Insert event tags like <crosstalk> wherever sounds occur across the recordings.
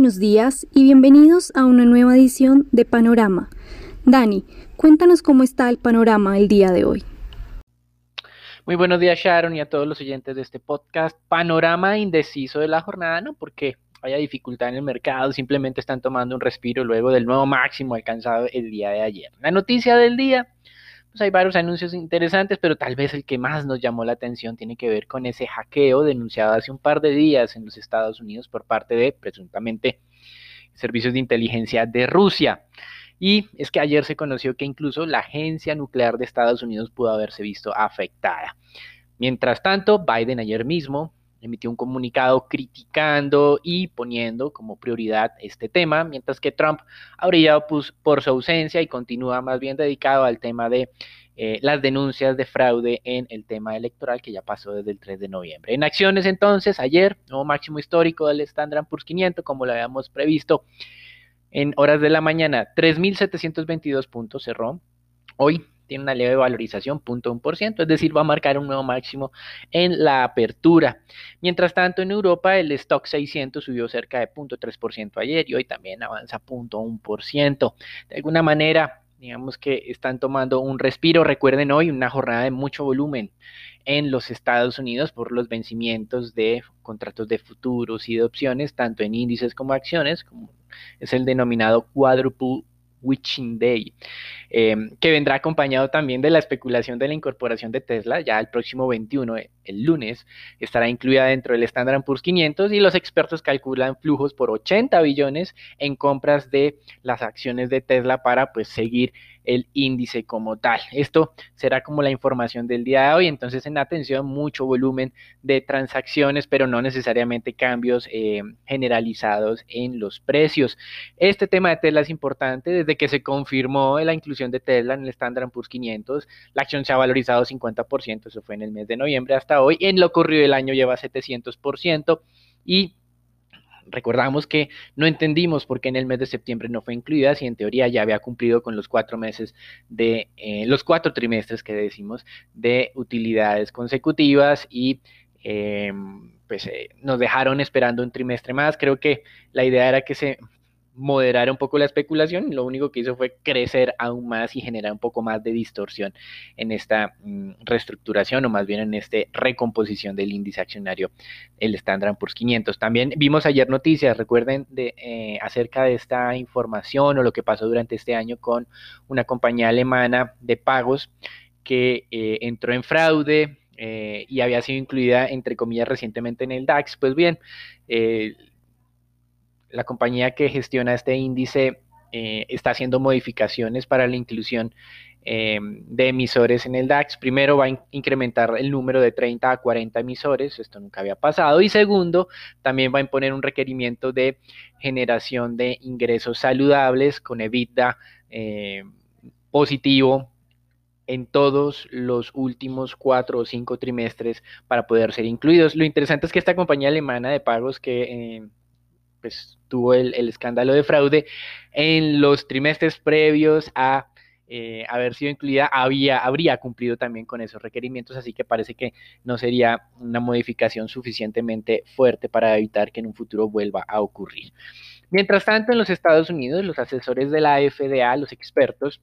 buenos días y bienvenidos a una nueva edición de Panorama. Dani, cuéntanos cómo está el panorama el día de hoy. Muy buenos días Sharon y a todos los oyentes de este podcast. Panorama indeciso de la jornada, ¿no? Porque haya dificultad en el mercado, simplemente están tomando un respiro luego del nuevo máximo alcanzado el día de ayer. La noticia del día, pues hay varios anuncios interesantes, pero tal vez el que más nos llamó la atención tiene que ver con ese hackeo denunciado hace un par de días en los Estados Unidos por parte de presuntamente servicios de inteligencia de Rusia. Y es que ayer se conoció que incluso la agencia nuclear de Estados Unidos pudo haberse visto afectada. Mientras tanto, Biden ayer mismo emitió un comunicado criticando y poniendo como prioridad este tema, mientras que Trump ha brillado por su ausencia y continúa más bien dedicado al tema de eh, las denuncias de fraude en el tema electoral que ya pasó desde el 3 de noviembre. En acciones entonces, ayer, nuevo máximo histórico del Standard Poor's 500, como lo habíamos previsto, en horas de la mañana, 3.722 puntos cerró. Hoy tiene una leve valorización, 0.1%, es decir, va a marcar un nuevo máximo en la apertura. Mientras tanto, en Europa el stock 600 subió cerca de 0.3% ayer y hoy también avanza 0.1%. De alguna manera, digamos que están tomando un respiro. Recuerden hoy una jornada de mucho volumen en los Estados Unidos por los vencimientos de contratos de futuros y de opciones, tanto en índices como acciones, como es el denominado quadruple Witching Day, em, que vendrá acompañado también de la especulación de la incorporación de Tesla, ya el próximo 21, eh, el lunes, estará incluida dentro del Standard Poor's 500 y los expertos calculan flujos por 80 billones en compras de las acciones de Tesla para pues seguir el índice como tal. Esto será como la información del día de hoy, entonces en atención mucho volumen de transacciones, pero no necesariamente cambios eh, generalizados en los precios. Este tema de Tesla es importante desde que se confirmó la inclusión de Tesla en el Standard Poor's 500, la acción se ha valorizado 50%, eso fue en el mes de noviembre hasta hoy, en lo corrido del año lleva 700% y recordamos que no entendimos por qué en el mes de septiembre no fue incluida, si en teoría ya había cumplido con los cuatro meses de, eh, los cuatro trimestres que decimos de utilidades consecutivas y em, pues eh, nos dejaron esperando un trimestre más. Creo que la idea era que se moderar un poco la especulación, lo único que hizo fue crecer aún más y generar un poco más de distorsión en esta mm, reestructuración o más bien en esta recomposición del índice accionario, el Standard Poor's 500. También vimos ayer noticias, recuerden, de, eh, acerca de esta información o lo que pasó durante este año con una compañía alemana de pagos que eh, entró en fraude, eh, y había sido incluida, entre comillas, recientemente en el DAX. Pues bien, la compañía que gestiona este índice eh, está haciendo modificaciones para la inclusión em, de emisores en el DAX. Primero va a incrementar el número de 30 a 40 emisores, esto nunca había pasado. Y segundo, también va a imponer un requerimiento de generación de ingresos saludables con EBITDA em, positivo en todos los últimos cuatro o cinco trimestres para poder ser incluidos. Lo interesante es que esta compañía alemana de pagos que pues, tuvo el, escándalo de fraude, en los trimestres previos a eh, haber sido incluida, había, habría cumplido también con esos requerimientos, así que parece que no sería una modificación suficientemente fuerte para evitar que en un futuro vuelva a ocurrir. Mientras tanto, en los Estados Unidos, los asesores de la FDA, los expertos,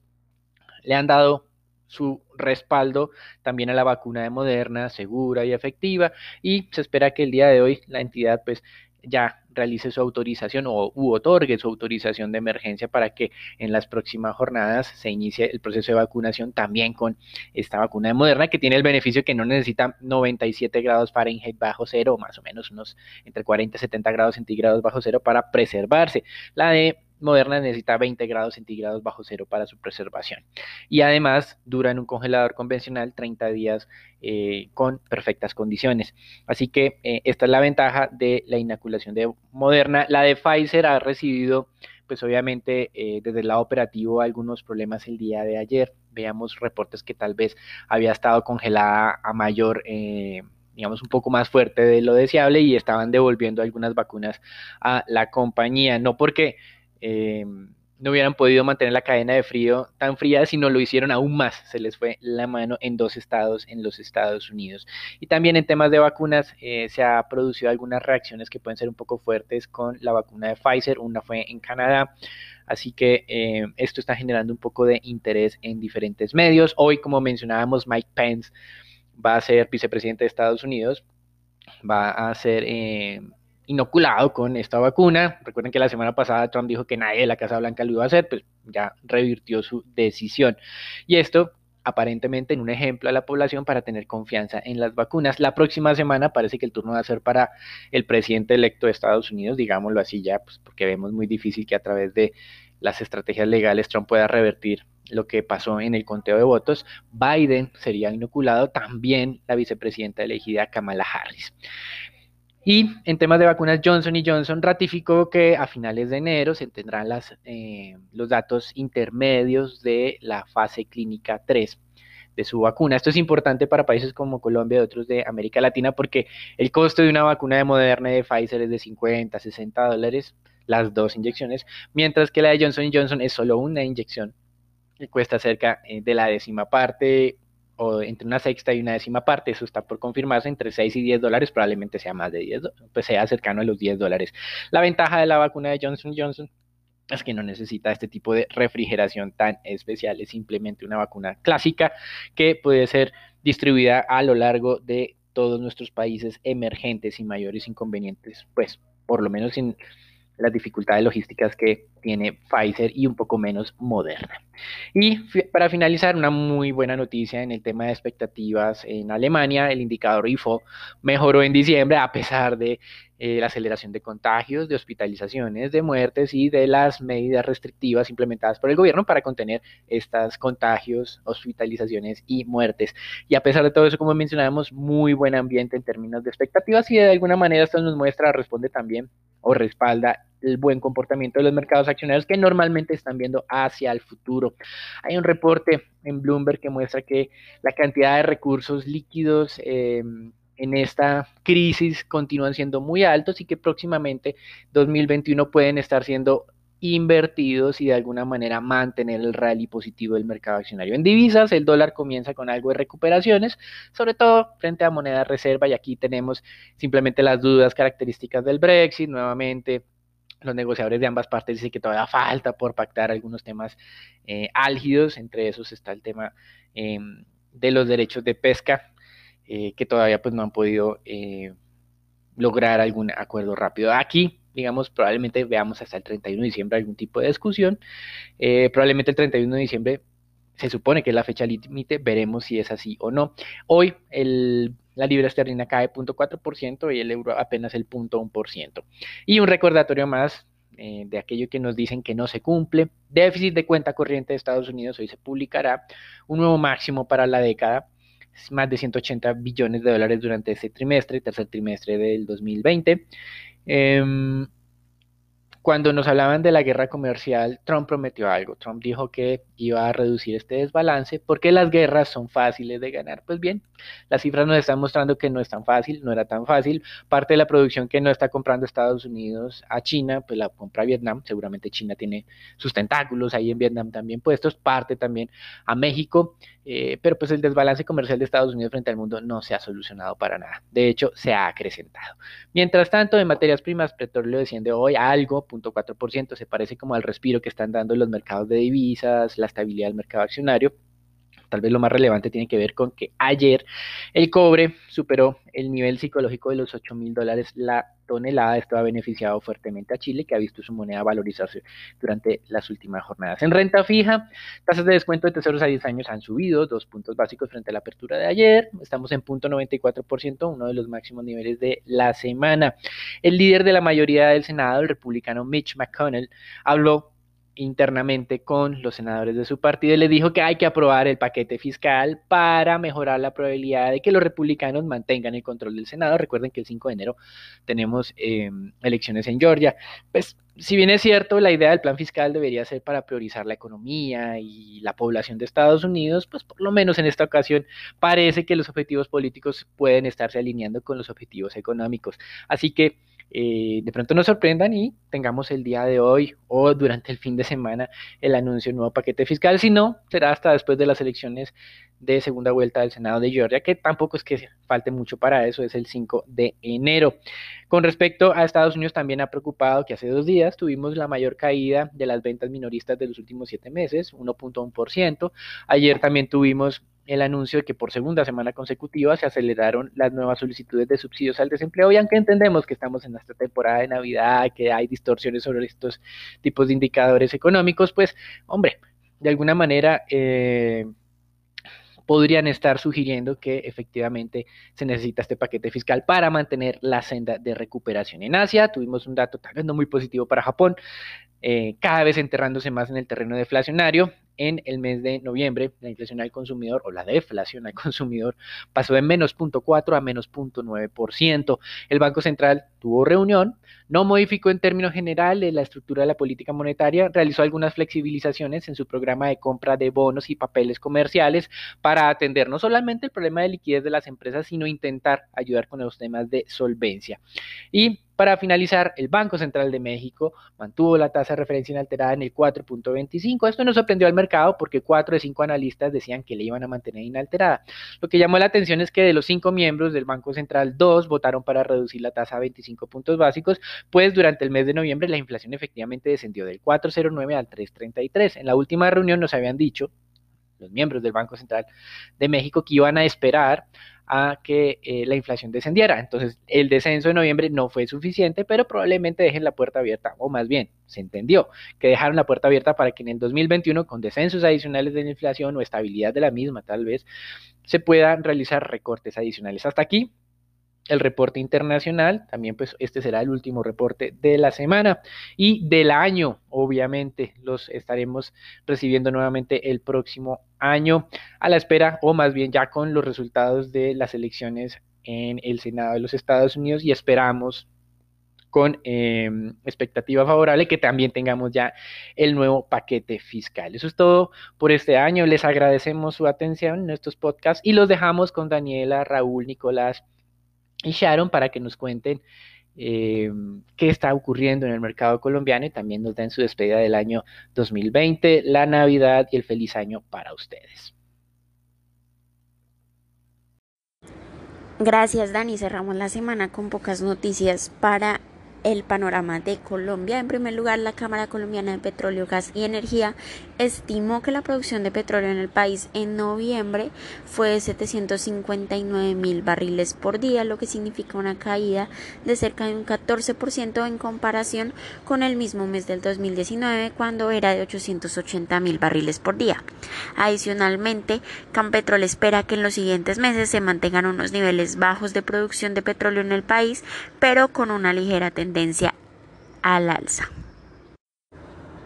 le han dado su respaldo también a la vacuna de Moderna, segura y efectiva, y se espera que el día de hoy la entidad pues ya realice su autorización o u otorgue su autorización de emergencia para que en las próximas jornadas se inicie el proceso de vacunación también con esta vacuna de Moderna que tiene el beneficio que no necesita 97 grados Fahrenheit bajo cero, más o menos unos entre 40 y 70 grados centígrados bajo cero para preservarse. La de Moderna necesita 20 grados centígrados bajo cero para su preservación. Y además dura en un congelador convencional 30 días eh, con perfectas condiciones. Así que eh, esta es la ventaja de la inoculación de Moderna. La de Pfizer ha recibido, pues obviamente, eh, desde el lado operativo algunos problemas el día de ayer. Veamos reportes que tal vez había estado congelada a mayor digamos, un poco más fuerte de lo deseable y estaban devolviendo algunas vacunas a la compañía, no porque eh, no hubieran podido mantener la cadena de frío tan fría, sino lo hicieron aún más. Se les fue la mano en dos estados en los Estados Unidos. Y también en temas de vacunas eh, se ha producido algunas reacciones que pueden ser un poco fuertes con la vacuna de Pfizer. Una fue en Canadá. Así que eh, esto está generando un poco de interés en diferentes medios. Hoy, como mencionábamos, Mike Pence va a ser vicepresidente de Estados Unidos. Va a ser inoculado con esta vacuna. Recuerden que la semana pasada Trump dijo que nadie de la Casa Blanca lo iba a hacer, pues ya revirtió su decisión. Y esto aparentemente en un ejemplo a la población para tener confianza en las vacunas. La próxima semana parece que el turno va a ser para el presidente electo de Estados Unidos, digámoslo así ya, pues porque vemos muy difícil que a través de las estrategias legales Trump pueda revertir lo que pasó en el conteo de votos. Biden sería inoculado, también la vicepresidenta elegida Kamala Harris. Y en temas de vacunas, Johnson Johnson ratificó que a finales de enero se tendrán las, eh, los datos intermedios de la fase clínica 3 de su vacuna. Esto es importante para países como Colombia y otros de América Latina porque el costo de una vacuna de Moderna y de Pfizer es de 50, 60 dólares, las dos inyecciones, mientras que la de Johnson Johnson es solo una inyección y cuesta cerca eh, de la décima parte o entre una sexta y una décima parte, eso está por confirmarse, entre 6 y 10 dólares, probablemente sea más de 10, pues sea cercano a los 10 dólares. La ventaja de la vacuna de Johnson Johnson es que no necesita este tipo de refrigeración tan especial, es simplemente una vacuna clásica que puede ser distribuida a lo largo de todos nuestros países emergentes sin mayores inconvenientes, pues por lo menos sin las dificultades logísticas que tiene Pfizer y un poco menos Moderna. Y para finalizar, una muy buena noticia en el tema de expectativas en Alemania, el indicador IFO mejoró en diciembre a pesar de eh, la aceleración de contagios, de hospitalizaciones, de muertes y de las medidas restrictivas implementadas por el gobierno para contener estos contagios, hospitalizaciones y muertes. Y a pesar de todo eso, como mencionábamos, muy buen ambiente en términos de expectativas y de alguna manera esto nos muestra, responde también o respalda el buen comportamiento de los mercados accionarios que normalmente están viendo hacia el futuro. Hay un reporte en Bloomberg que muestra que la cantidad de recursos líquidos em, en esta crisis continúan siendo muy altos y que próximamente 2021 pueden estar siendo invertidos y de alguna manera mantener el rally positivo del mercado accionario. En divisas, el dólar comienza con algo de recuperaciones, sobre todo frente a moneda reserva, y aquí tenemos simplemente las dudas características del Brexit, nuevamente los negociadores de ambas partes dicen que todavía falta por pactar algunos temas eh, álgidos, entre esos está el tema em, de los derechos de pesca, eh, que todavía pues no han podido eh, lograr algún acuerdo rápido. Aquí, digamos, probablemente veamos hasta el 31 de diciembre algún tipo de discusión. probablemente el 31 de diciembre se supone que es la fecha límite, veremos si es así o no. Hoy la libra esterlina cae 0.4% y el euro apenas el 0.1%. Y un recordatorio más eh, de aquello que nos dicen que no se cumple. Déficit de cuenta corriente de Estados Unidos, hoy se publicará un nuevo máximo para la década, más de 180 billones de dólares durante este trimestre, tercer trimestre del 2020. Cuando nos hablaban de la guerra comercial, Trump prometió algo. Trump dijo que iba a reducir este desbalance porque las guerras son fáciles de ganar. Pues bien, las cifras nos están mostrando que no es tan fácil, no era tan fácil. Parte de la producción que no está comprando Estados Unidos a China, pues la compra Vietnam. Seguramente China tiene sus tentáculos ahí en Vietnam también puestos. Parte también a México. Eh, pero pues el desbalance comercial de Estados Unidos frente al mundo no se ha solucionado para nada. De hecho, se ha acrecentado. Mientras tanto, en materias primas, petróleo desciende hoy algo, 0.4%, se parece como al respiro que están dando los mercados de divisas, la estabilidad del mercado accionario. Tal vez lo más relevante tiene que ver con que ayer el cobre superó el nivel psicológico de los 8 mil dólares la tonelada. Esto ha beneficiado fuertemente a Chile, que ha visto su moneda valorizarse durante las últimas jornadas. En renta fija, tasas de descuento de tesoros a 10 años han subido dos puntos básicos frente a la apertura de ayer. Estamos en punto 94%, uno de los máximos niveles de la semana. El líder de la mayoría del Senado, el republicano Mitch McConnell, habló internamente con los senadores de su partido y le dijo que hay que aprobar el paquete fiscal para mejorar la probabilidad de que los republicanos mantengan el control del Senado. Recuerden que el 5 de enero tenemos em, elecciones en Georgia. Pues si bien es cierto, la idea del plan fiscal debería ser para priorizar la economía y la población de Estados Unidos, pues por lo menos en esta ocasión parece que los objetivos políticos pueden estarse alineando con los objetivos económicos. Así que eh, de pronto nos sorprendan y tengamos el día de hoy o durante el fin de semana el anuncio de un nuevo paquete fiscal. Si no, será hasta después de las elecciones de segunda vuelta del Senado de Georgia, que tampoco es que falte mucho para eso, es el 5 de enero. Con respecto a Estados Unidos, también ha preocupado que hace dos días tuvimos la mayor caída de las ventas minoristas de los últimos siete meses, 1.1%. Ayer también tuvimos el anuncio de que por segunda semana consecutiva se aceleraron las nuevas solicitudes de subsidios al desempleo y aunque entendemos que estamos en esta temporada de Navidad, que hay distorsiones sobre estos tipos de indicadores económicos, pues hombre, de alguna manera... Eh, podrían estar sugiriendo que efectivamente se necesita este paquete fiscal para mantener la senda de recuperación. En Asia tuvimos un dato tal no muy positivo para Japón, eh, cada vez enterrándose más en el terreno deflacionario en el mes de noviembre, la inflación al consumidor o la deflación al <laughs> consumidor pasó de menos 0.4 a menos 0.9%. El Banco Central tuvo reunión, no modificó en términos generales la estructura de la política monetaria, realizó algunas flexibilizaciones en su programa de compra de bonos y papeles comerciales para atender no solamente el problema de liquidez de las empresas, sino intentar ayudar con los temas de solvencia. Y para finalizar, el Banco Central de México mantuvo la tasa de referencia inalterada en el 4.25. Esto no sorprendió al mercado porque cuatro de cinco analistas decían que le iban a mantener inalterada. Lo que llamó la atención es que de los cinco miembros del Banco Central, dos votaron para reducir la tasa a 25 puntos básicos, pues durante el mes de noviembre la inflación efectivamente descendió del 4.09 al 3.33. En la última reunión nos habían dicho los miembros del Banco Central de México que iban a esperar a que eh, la inflación descendiera. Entonces, el descenso de noviembre no fue suficiente, pero probablemente dejen la puerta abierta, o más bien, se entendió que dejaron la puerta abierta para que en el 2021, con descensos adicionales de la inflación o estabilidad de la misma, tal vez, se puedan realizar recortes adicionales. Hasta aquí el reporte internacional, también pues este será el último reporte de la semana y del año, obviamente los estaremos recibiendo nuevamente el próximo año a la espera o más bien ya con los resultados de las elecciones en el Senado de los Estados Unidos y esperamos con em, expectativa favorable que también tengamos ya el nuevo paquete fiscal. Eso es todo por este año. Les agradecemos su atención en estos podcasts y los dejamos con Daniela, Raúl, Nicolás y Sharon para que nos cuenten eh, qué está ocurriendo en el mercado colombiano y también nos den su despedida del año 2020, la Navidad y el feliz año para ustedes. Gracias Dani, cerramos la semana con pocas noticias para el panorama de Colombia. En primer lugar, la Cámara Colombiana de Petróleo, Gas y Energía estimó que la producción de petróleo en el país en noviembre fue de 759 mil barriles por día, lo que significa una caída de cerca de un 14% en comparación con el mismo mes del 2019, cuando era de 880 mil barriles por día. Adicionalmente, Campetrol espera que en los siguientes meses se mantengan unos niveles bajos de producción de petróleo en el país, pero con una ligera tendencia al alza.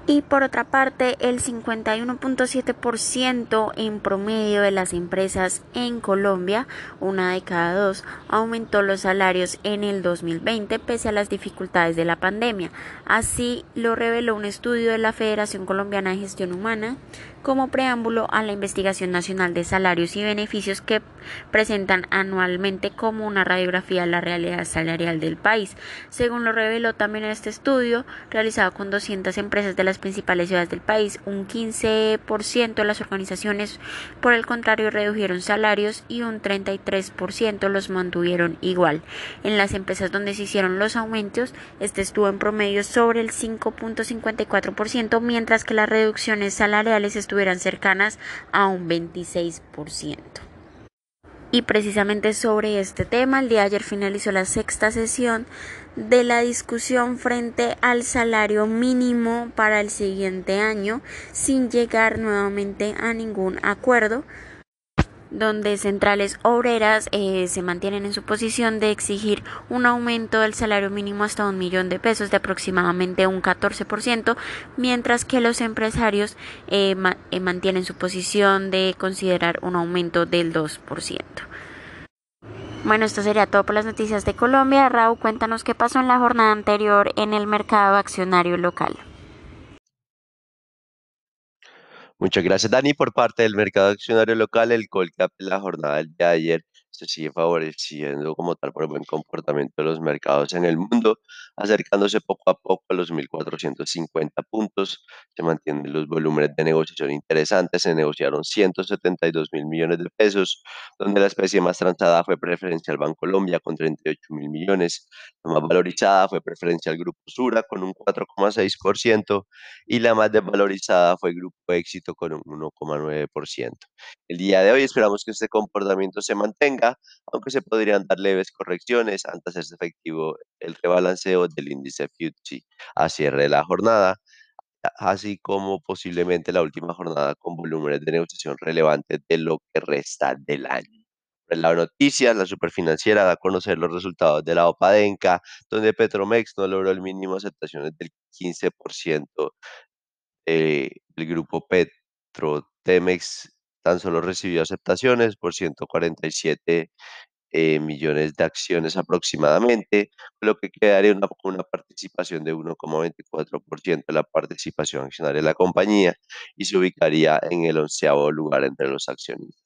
Y por otra parte, el 51.7% en promedio de las empresas en Colombia, una de cada dos, aumentó los salarios en el 2020 pese a las dificultades de la pandemia. Así lo reveló un estudio de la Federación Colombiana de Gestión Humana como preámbulo a la investigación nacional de salarios y beneficios que presentan anualmente como una radiografía de la realidad salarial del país. Según lo reveló también este estudio, realizado con 200 empresas de las principales ciudades del país, un 15% de las organizaciones, por el contrario, redujeron salarios y un 33% los mantuvieron igual. En las empresas donde se hicieron los aumentos, este estuvo en promedio sobre el 5.54%, mientras que las reducciones salariales estuvieron estuvieran cercanas a un 26%. Y precisamente sobre este tema, el día de ayer finalizó la sexta sesión de la discusión frente al salario mínimo para el siguiente año sin llegar nuevamente a ningún acuerdo donde centrales obreras eh, se mantienen en su posición de exigir un aumento del salario mínimo hasta un millón de pesos de aproximadamente un 14%, mientras que los empresarios eh, eh, mantienen su posición de considerar un aumento del 2%. Bueno, esto sería todo por las noticias de Colombia. Raúl, cuéntanos qué pasó en la jornada anterior en el mercado accionario local. Muchas gracias, Dani. Por parte del mercado accionario local, el Colcap la jornada del día de ayer se sigue favoreciendo como tal por el buen comportamiento de los mercados en el mundo, <laughs> acercándose poco a poco a los 1.450 puntos. Se mantienen los volúmenes de negociación interesantes, se negociaron 172 mil millones de pesos, donde la especie más transada fue preferencial Bancolombia con 38 mil millones, la más valorizada fue preferencial Grupo Sura con un 4,6% y la más desvalorizada fue Grupo Éxito con un 1,9%. El día de hoy esperamos que este comportamiento se mantenga, aunque se podrían dar leves correcciones antes de hacerse efectivo el rebalanceo del índice FTSE a cierre de la jornada, así como posiblemente la última jornada con volúmenes de negociación relevantes de lo que resta del año. En la noticia, la superfinanciera da a conocer los resultados de la OPADENCA, donde Petromex no logró el mínimo aceptaciones del 15% eh, el grupo Petrotemex tan solo recibió aceptaciones por 147 eh, millones de acciones aproximadamente, lo que quedaría una, una participación de 1,24% de la participación accionaria de la compañía y se ubicaría en el onceavo lugar entre los accionistas.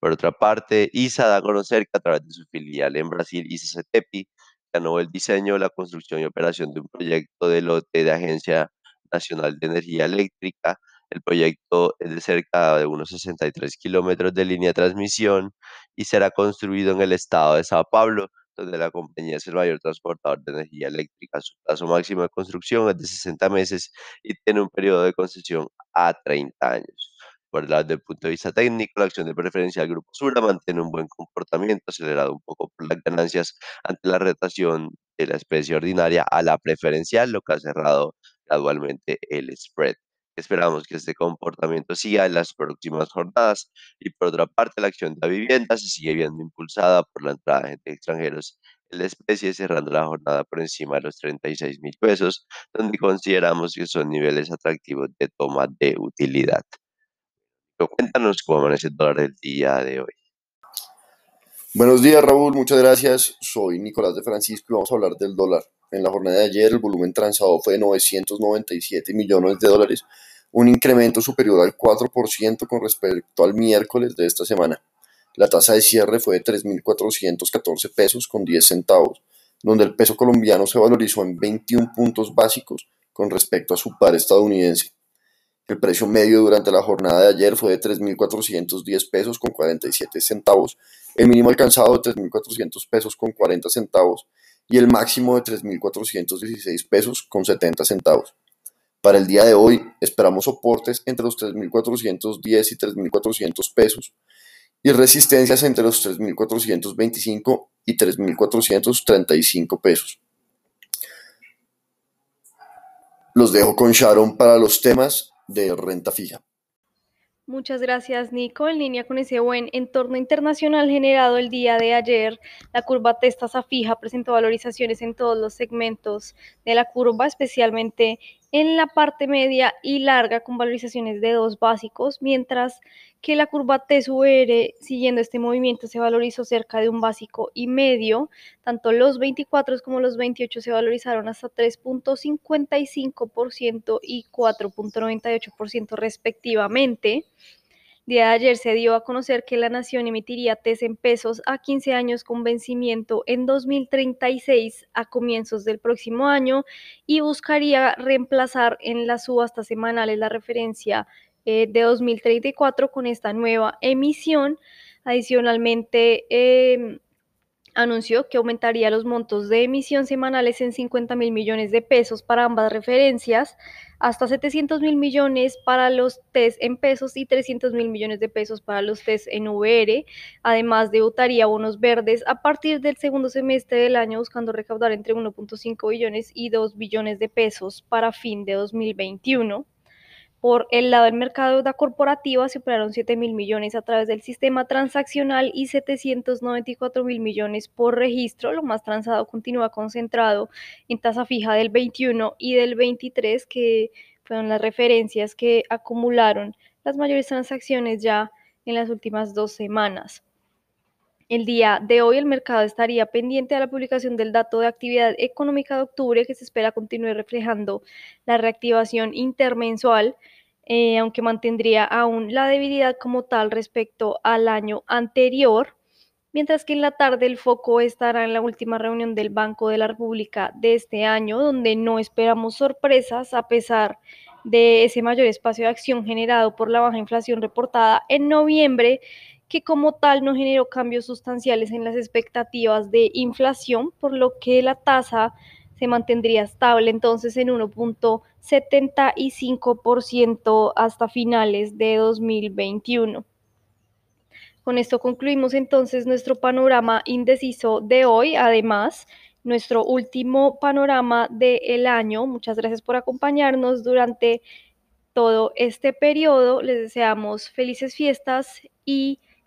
Por otra parte, ISA da a conocer que a través de su filial en Brasil, ISA CETEPI, ganó el diseño, la construcción y operación de un proyecto de lote de Agencia Nacional de Energía Eléctrica. El proyecto es de cerca de unos 63 kilómetros de línea de transmisión y será construido en el estado de Sao Paulo, donde la compañía es el mayor transportador de energía eléctrica. Su plazo máximo de construcción es de 60 meses y tiene un periodo de concesión a 30 años. Por el lado del punto de vista técnico, la acción de preferencia del Grupo Sura mantiene un buen comportamiento, acelerado un poco por las ganancias ante la retación de la especie ordinaria a la preferencial, lo que ha cerrado gradualmente el spread. Esperamos que este comportamiento siga en las próximas jornadas y por otra parte la acción de la vivienda se sigue viendo impulsada por la entrada de gente extranjeros en la especie cerrando la jornada por encima de los 36 mil pesos donde consideramos que son niveles atractivos de toma de utilidad. cuéntanos cómo amanece el dólar el día de hoy. Buenos días Raúl, muchas gracias. Soy Nicolás de Francisco y vamos a hablar del dólar. En la jornada de ayer el volumen transado fue de 997 millones de dólares, un incremento superior al 4% con respecto al miércoles de esta semana. La tasa de cierre fue de 3.414 pesos con 10 centavos, donde el peso colombiano se valorizó en 21 puntos básicos con respecto a su par estadounidense. El precio medio durante la jornada de ayer fue de 3.410 pesos con 47 centavos, el mínimo alcanzado de 3.400 pesos con 40 centavos y el máximo de 3.416 pesos con 70 centavos. Para el día de hoy esperamos soportes entre los 3.410 y 3.400 pesos y resistencias entre los 3.425 y 3.435 pesos. Los dejo con Sharon para los temas de renta fija. Muchas gracias, Nico. En línea con ese buen entorno internacional generado el día de ayer, la curva testasa fija presentó valorizaciones en todos los segmentos de la curva, especialmente en la parte media y larga con valorizaciones de dos básicos, mientras que la curva TSUR, siguiendo este movimiento, se valorizó cerca de un básico y medio. Tanto los 24 como los 28 se valorizaron hasta 3.55% y 4.98% respectivamente día de ayer se dio a conocer que la nación emitiría TES en pesos a 15 años con vencimiento en 2036 a comienzos del próximo año y buscaría reemplazar en las subastas semanales la referencia eh, de 2034 con esta nueva emisión. Adicionalmente, em, anunció que aumentaría los montos de emisión semanales en 50 mil millones de pesos para ambas referencias, hasta 700 mil millones para los test en pesos y 300 mil millones de pesos para los test en VR. Además, debutaría bonos verdes a partir del segundo semestre del año, buscando recaudar entre 1.5 billones y 2 billones de pesos para fin de 2021. Por el lado del mercado de deuda corporativa se operaron 7 mil millones a través del sistema transaccional y 794 mil millones por registro. Lo más transado continúa concentrado en tasa fija del 21 y del 23, que fueron las referencias que acumularon las mayores transacciones ya en las últimas dos semanas. El día de hoy el mercado estaría pendiente a la publicación del dato de actividad económica de octubre que se espera continúe reflejando la reactivación intermensual, eh, aunque mantendría aún la debilidad como tal respecto al año anterior. mientras que en la tarde el foco estará en la última reunión del Banco de la República de este año, donde no esperamos sorpresas a pesar de ese mayor espacio de acción generado por la baja inflación reportada en noviembre, que como tal no generó cambios sustanciales en las expectativas de inflación, por lo que la tasa se mantendría estable entonces en 1.75% hasta finales de 2021. Con esto concluimos entonces nuestro panorama indeciso de hoy. Además, nuestro último panorama del año. Muchas gracias por acompañarnos durante todo este periodo. Les deseamos felices fiestas y